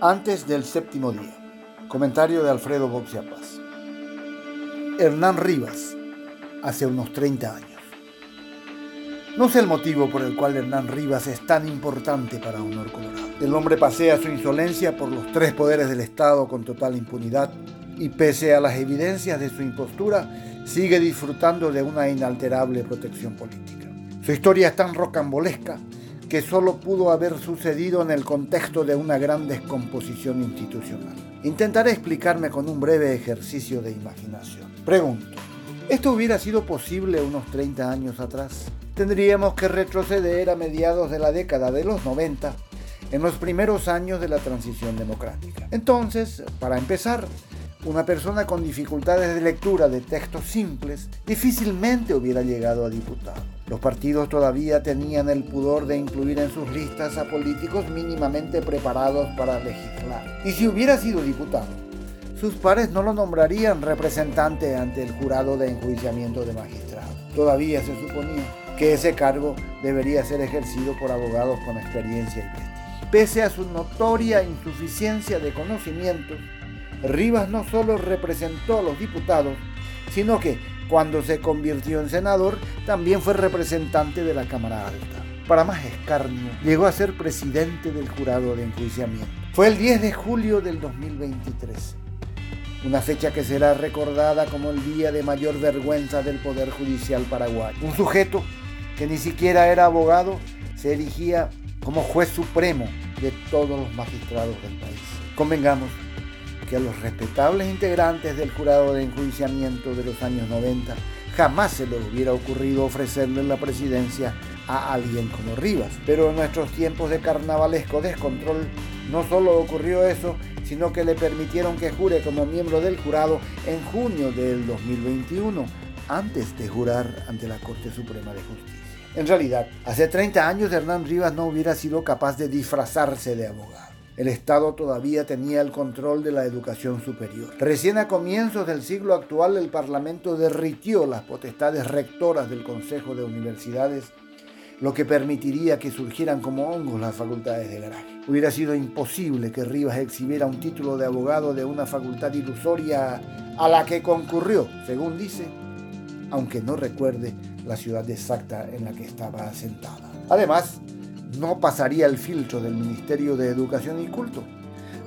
Antes del séptimo día. Comentario de Alfredo Boxiapas. Hernán Rivas, hace unos 30 años. No sé el motivo por el cual Hernán Rivas es tan importante para Honor Colorado. El hombre pasea su insolencia por los tres poderes del Estado con total impunidad y pese a las evidencias de su impostura, sigue disfrutando de una inalterable protección política. Su historia es tan rocambolesca que solo pudo haber sucedido en el contexto de una gran descomposición institucional. Intentaré explicarme con un breve ejercicio de imaginación. Pregunto, ¿esto hubiera sido posible unos 30 años atrás? tendríamos que retroceder a mediados de la década de los 90, en los primeros años de la transición democrática. Entonces, para empezar, una persona con dificultades de lectura de textos simples difícilmente hubiera llegado a diputado. Los partidos todavía tenían el pudor de incluir en sus listas a políticos mínimamente preparados para legislar. Y si hubiera sido diputado, sus pares no lo nombrarían representante ante el jurado de enjuiciamiento de magistrados. Todavía se suponía que ese cargo debería ser ejercido por abogados con experiencia y prestigio. Pese a su notoria insuficiencia de conocimientos, Rivas no solo representó a los diputados, sino que cuando se convirtió en senador también fue representante de la Cámara Alta. Para más escarnio, llegó a ser presidente del jurado de enjuiciamiento. Fue el 10 de julio del 2023, una fecha que será recordada como el día de mayor vergüenza del Poder Judicial paraguayo. Un sujeto que ni siquiera era abogado, se erigía como juez supremo de todos los magistrados del país. Convengamos que a los respetables integrantes del jurado de enjuiciamiento de los años 90 jamás se les hubiera ocurrido ofrecerle la presidencia a alguien como Rivas. Pero en nuestros tiempos de carnavalesco descontrol no solo ocurrió eso, sino que le permitieron que jure como miembro del jurado en junio del 2021, antes de jurar ante la Corte Suprema de Justicia. En realidad, hace 30 años Hernán Rivas no hubiera sido capaz de disfrazarse de abogado. El Estado todavía tenía el control de la educación superior. Recién a comienzos del siglo actual el Parlamento derritió las potestades rectoras del Consejo de Universidades, lo que permitiría que surgieran como hongos las facultades de garaje. Hubiera sido imposible que Rivas exhibiera un título de abogado de una facultad ilusoria a la que concurrió, según dice, aunque no recuerde la ciudad exacta en la que estaba asentada. Además, no pasaría el filtro del Ministerio de Educación y Culto,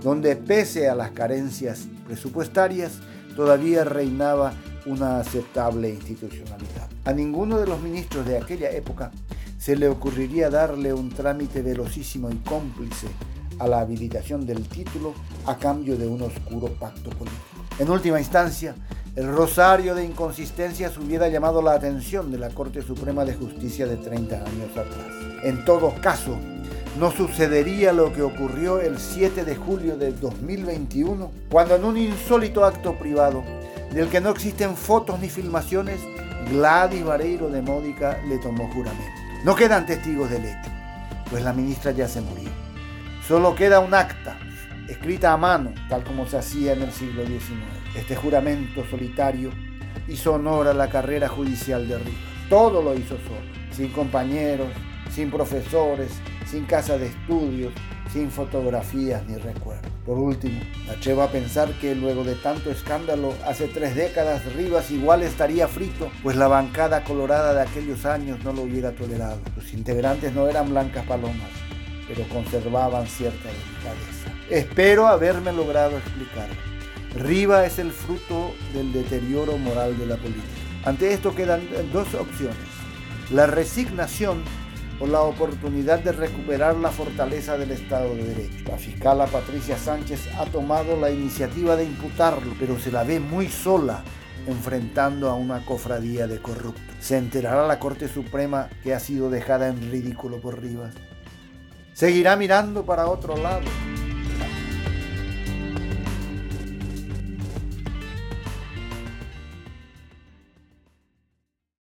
donde pese a las carencias presupuestarias, todavía reinaba una aceptable institucionalidad. A ninguno de los ministros de aquella época se le ocurriría darle un trámite velocísimo y cómplice a la habilitación del título a cambio de un oscuro pacto político. En última instancia, el rosario de inconsistencias hubiera llamado la atención de la Corte Suprema de Justicia de 30 años atrás. En todo caso, no sucedería lo que ocurrió el 7 de julio de 2021, cuando en un insólito acto privado, del que no existen fotos ni filmaciones, Gladys Vareiro de Módica le tomó juramento. No quedan testigos del hecho, pues la ministra ya se murió. Solo queda un acta, escrita a mano, tal como se hacía en el siglo XIX. Este juramento solitario hizo honor a la carrera judicial de Rivas. Todo lo hizo solo, sin compañeros, sin profesores, sin casa de estudios, sin fotografías ni recuerdos. Por último, atrevo a pensar que luego de tanto escándalo, hace tres décadas Rivas igual estaría frito, pues la bancada colorada de aquellos años no lo hubiera tolerado. Sus integrantes no eran blancas palomas, pero conservaban cierta delicadeza. Espero haberme logrado explicar. Riva es el fruto del deterioro moral de la política. Ante esto quedan dos opciones. La resignación o la oportunidad de recuperar la fortaleza del Estado de Derecho. La fiscala Patricia Sánchez ha tomado la iniciativa de imputarlo, pero se la ve muy sola enfrentando a una cofradía de corruptos. ¿Se enterará la Corte Suprema que ha sido dejada en ridículo por Rivas? ¿Seguirá mirando para otro lado?